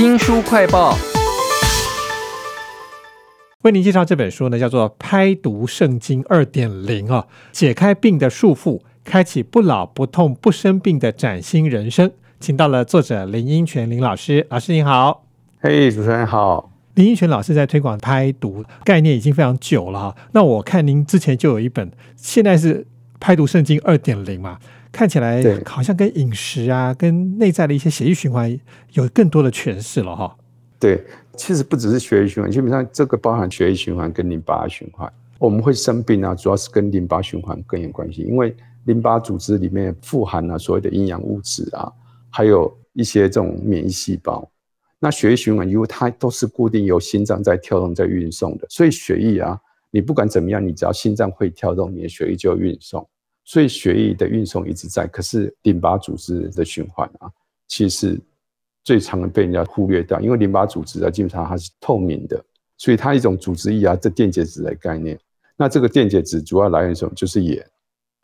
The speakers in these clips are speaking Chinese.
新书快报，为您介绍这本书呢，叫做《拍读圣经二点零》啊，解开病的束缚，开启不老不痛不生病的崭新人生。请到了作者林英全林老师，老师您好。嘿，主持人好。林英全老师在推广拍读概念已经非常久了哈。那我看您之前就有一本，现在是拍读圣经二点零嘛。看起来好像跟饮食啊，跟内在的一些血液循环有更多的诠释了哈。对，其实不只是血液循环，基本上这个包含血液循环跟淋巴循环。我们会生病啊，主要是跟淋巴循环更有关系，因为淋巴组织里面富含了所谓的营养物质啊，还有一些这种免疫细胞。那血液循环因为它都是固定由心脏在跳动在运送的，所以血液啊，你不管怎么样，你只要心脏会跳动，你的血液就运送。所以血液的运送一直在，可是淋巴组织的循环啊，其实最常被人家忽略掉，因为淋巴组织啊，基本上它是透明的，所以它一种组织液啊，这电解质的概念。那这个电解质主要来源什么？就是盐。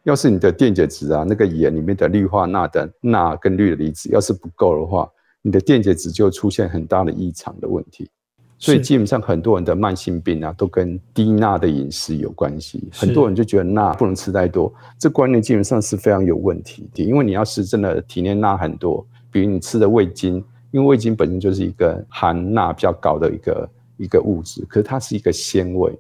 要是你的电解质啊，那个盐里面的氯化钠的钠跟氯的离子要是不够的话，你的电解质就出现很大的异常的问题。所以基本上很多人的慢性病啊，都跟低钠的饮食有关系。很多人就觉得钠不能吃太多，这观念基本上是非常有问题的。因为你要是真的体内钠很多，比如你吃的味精，因为味精本身就是一个含钠比较高的一个一个物质，可是它是一个鲜味。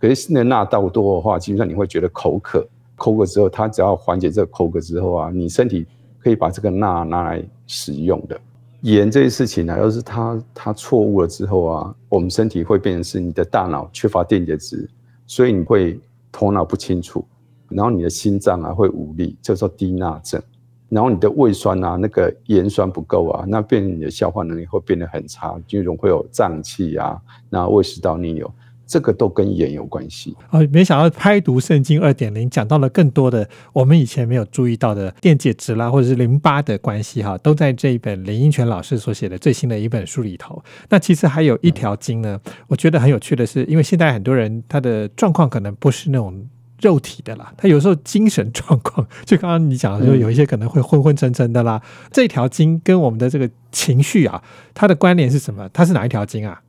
可是那钠到多的话，基本上你会觉得口渴，口渴之后，它只要缓解这个口渴之后啊，你身体可以把这个钠拿来使用的。盐这些事情呢，要是它它错误了之后啊，我们身体会变成是你的大脑缺乏电解质，所以你会头脑不清楚，然后你的心脏啊会无力，叫做低钠症，然后你的胃酸啊那个盐酸不够啊，那变成你的消化能力会变得很差，就容易会有胀气啊，然后胃食道逆流。这个都跟盐有关系啊！没想到拍读圣经二点零讲到了更多的我们以前没有注意到的电解质啦，或者是淋巴的关系哈，都在这一本林英权老师所写的最新的一本书里头。那其实还有一条经呢，我觉得很有趣的是，因为现在很多人他的状况可能不是那种肉体的啦，他有时候精神状况，就刚刚你讲的，就有一些可能会昏昏沉沉的啦。这条经跟我们的这个情绪啊，它的关联是什么？它是哪一条经啊？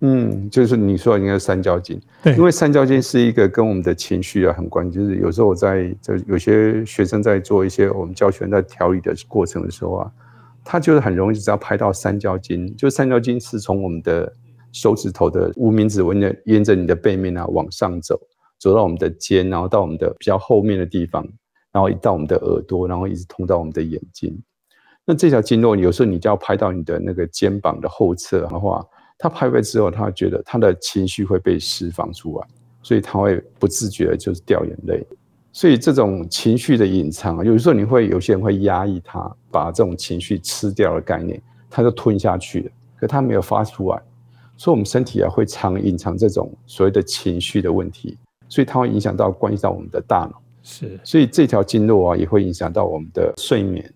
嗯，就是你说的应该是三焦经，对，因为三焦经是一个跟我们的情绪啊很关，就是有时候我在就有些学生在做一些我们教学在调理的过程的时候啊，他就是很容易只要拍到三焦经，就三焦经是从我们的手指头的无名指纹的沿着你的背面啊往上走，走到我们的肩，然后到我们的比较后面的地方，然后一到我们的耳朵，然后一直通到我们的眼睛。那这条经络有时候你就要拍到你的那个肩膀的后侧的话。他拍拍之后，他觉得他的情绪会被释放出来，所以他会不自觉的就是掉眼泪。所以这种情绪的隐藏啊，有时候你会有些人会压抑他，把这种情绪吃掉的概念，他就吞下去了，可他没有发出来。所以我们身体啊会常隐藏这种所谓的情绪的问题，所以它会影响到关系到我们的大脑。是，所以这条经络啊也会影响到我们的睡眠。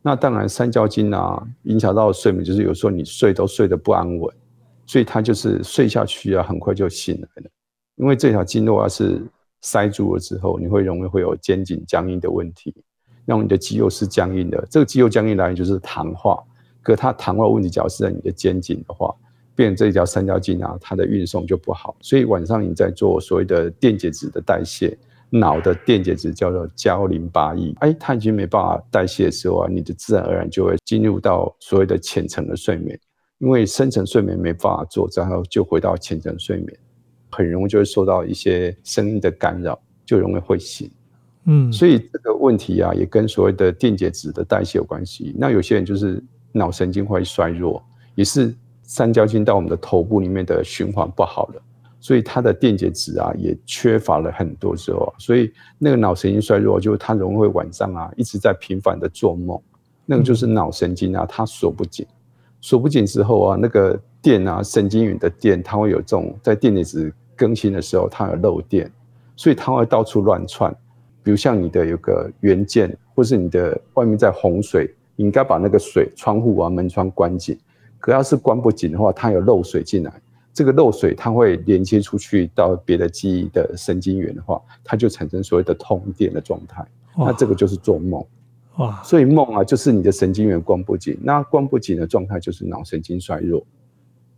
那当然三焦经啊影响到睡眠，就是有时候你睡都睡得不安稳。所以他就是睡下去啊，很快就醒来了。因为这条经络啊是塞住了之后，你会容易会有肩颈僵硬的问题，让你的肌肉是僵硬的。这个肌肉僵硬来源就是糖化，可它糖化问题只要是在你的肩颈的话，变这一条三焦经啊，它的运送就不好。所以晚上你在做所谓的电解质的代谢，脑的电解质叫做胶淋巴液，哎，它已经没办法代谢的时候啊，你的自然而然就会进入到所谓的浅层的睡眠。因为深层睡眠没办法做，然后就回到浅层睡眠，很容易就会受到一些声音的干扰，就容易会醒。嗯，所以这个问题啊，也跟所谓的电解质的代谢有关系。那有些人就是脑神经会衰弱，也是三焦经到我们的头部里面的循环不好了，所以它的电解质啊也缺乏了很多时候，所以那个脑神经衰弱，就是他容易会晚上啊一直在频繁的做梦，那个就是脑神经啊它锁不紧。锁不紧之后啊，那个电啊，神经元的电，它会有这种在电解质更新的时候，它有漏电，所以它会到处乱窜。比如像你的有个元件，或是你的外面在洪水，你应该把那个水窗户啊门窗关紧。可要是关不紧的话，它有漏水进来，这个漏水它会连接出去到别的记忆的神经元的话，它就产生所谓的通电的状态。那这个就是做梦。所以梦啊，就是你的神经元光不紧，那光不紧的状态就是脑神经衰弱，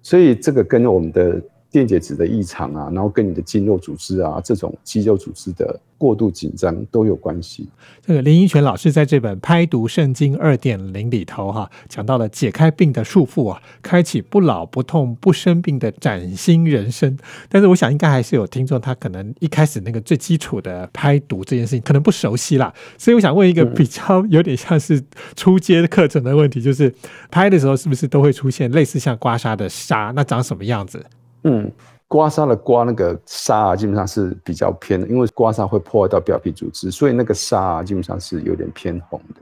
所以这个跟我们的电解质的异常啊，然后跟你的筋肉组织啊，这种肌肉组织的。过度紧张都有关系。这个林英权老师在这本《拍读圣经二点零》里头哈，讲到了解开病的束缚啊，开启不老不痛不生病的崭新人生。但是我想应该还是有听众他可能一开始那个最基础的拍读这件事情可能不熟悉啦，所以我想问一个比较有点像是初阶课程的问题，就是拍的时候是不是都会出现类似像刮痧的痧？那长什么样子？嗯。刮痧的刮那个痧啊，基本上是比较偏的，因为刮痧会破坏到表皮组织，所以那个痧啊，基本上是有点偏红的。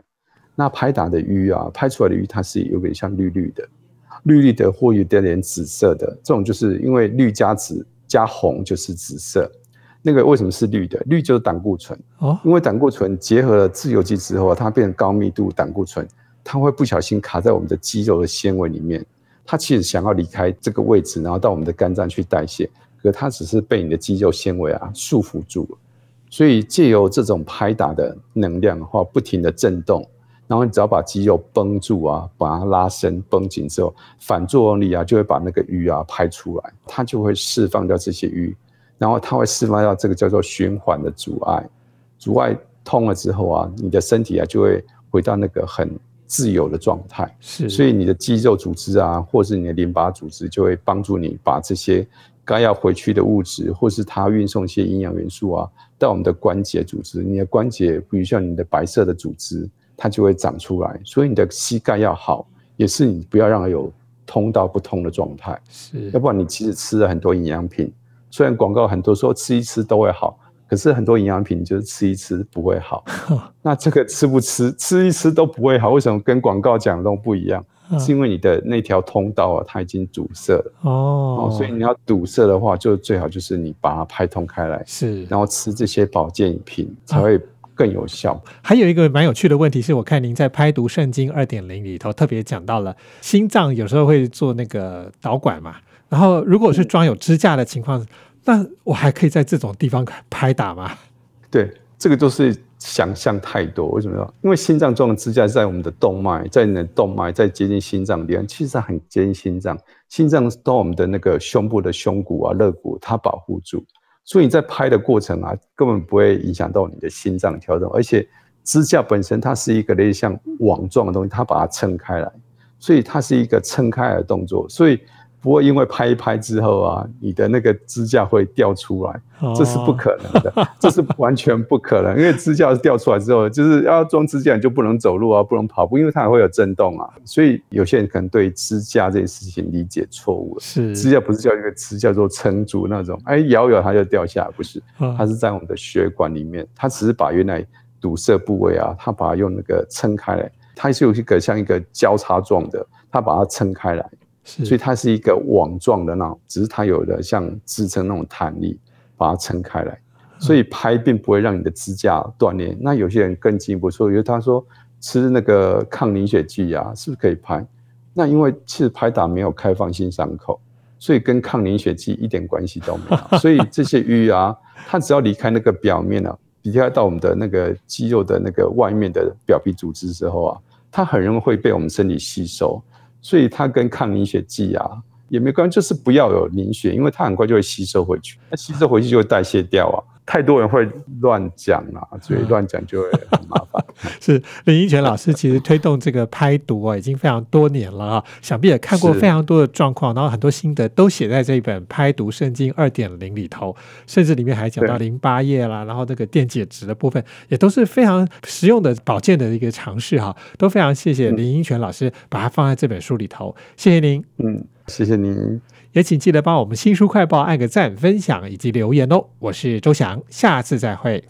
那拍打的瘀啊，拍出来的瘀它是有点像绿绿的，绿绿的或有点点紫色的，这种就是因为绿加紫加红就是紫色。那个为什么是绿的？绿就是胆固醇哦，因为胆固醇结合了自由基之后，它变成高密度胆固醇，它会不小心卡在我们的肌肉的纤维里面。它其实想要离开这个位置，然后到我们的肝脏去代谢，可它只是被你的肌肉纤维啊束缚住了。所以借由这种拍打的能量的话，不停的震动，然后你只要把肌肉绷住啊，把它拉伸绷紧之后，反作用力啊就会把那个瘀啊拍出来，它就会释放掉这些瘀，然后它会释放掉这个叫做循环的阻碍，阻碍通了之后啊，你的身体啊就会回到那个很。自由的状态是，所以你的肌肉组织啊，或是你的淋巴组织，就会帮助你把这些该要回去的物质，或是它运送一些营养元素啊，到我们的关节组织。你的关节，比如像你的白色的组织，它就会长出来。所以你的膝盖要好，也是你不要让它有通道不通的状态。是，要不然你其实吃了很多营养品，虽然广告很多说吃一吃都会好。可是很多营养品就是吃一吃不会好，那这个吃不吃吃一吃都不会好，为什么跟广告讲的都不一样？是因为你的那条通道啊，它已经堵塞了哦，所以你要堵塞的话，就最好就是你把它拍通开来，是，然后吃这些保健品才会更有效。还有一个蛮有趣的问题是，我看您在拍读圣经二点零里头特别讲到了心脏有时候会做那个导管嘛，然后如果是装有支架的情况。那我还可以在这种地方拍打吗？对，这个都是想象太多。为什么？因为心脏装的支架在我们的动脉，在你的动脉在接近心脏地方，其实很接近心脏。心脏到我们的那个胸部的胸骨啊、肋骨，它保护住，所以你在拍的过程啊，根本不会影响到你的心脏跳动。而且支架本身它是一个类似像网状的东西，它把它撑开来，所以它是一个撑开来的动作，所以。不会因为拍一拍之后啊，你的那个支架会掉出来，这是不可能的，这是完全不可能。因为支架掉出来之后，就是要装支架你就不能走路啊，不能跑步，因为它还会有震动啊。所以有些人可能对支架这件事情理解错误了。是支架不是叫一个支叫做撑住那种，哎，摇摇它就掉下来，不是，它是在我们的血管里面，它只是把原来堵塞部位啊，它把它用那个撑开来，它是有一个像一个交叉状的，它把它撑开来。所以它是一个网状的那种，只是它有的像支撑那种弹力，把它撑开来。所以拍并不会让你的支架断裂。那有些人更进一步说，因为他说吃那个抗凝血剂啊，是不是可以拍？那因为其实拍打没有开放性伤口，所以跟抗凝血剂一点关系都没有。所以这些瘀啊，它只要离开那个表面啊，离开到我们的那个肌肉的那个外面的表皮组织之后啊，它很容易会被我们身体吸收。所以它跟抗凝血剂啊也没关系，就是不要有凝血，因为它很快就会吸收回去，那吸收回去就会代谢掉啊。太多人会乱讲啊，所以乱讲就会很麻烦。是林英权老师其实推动这个拍读啊，已经非常多年了啊，想必也看过非常多的状况，然后很多心得都写在这一本《拍读圣经二点零》里头，甚至里面还讲到淋巴液啦，然后这个电解质的部分，也都是非常实用的保健的一个尝试哈。都非常谢谢林英权老师把它放在这本书里头，谢谢您。嗯，谢谢您。也请记得帮我们新书快报按个赞、分享以及留言哦！我是周翔，下次再会。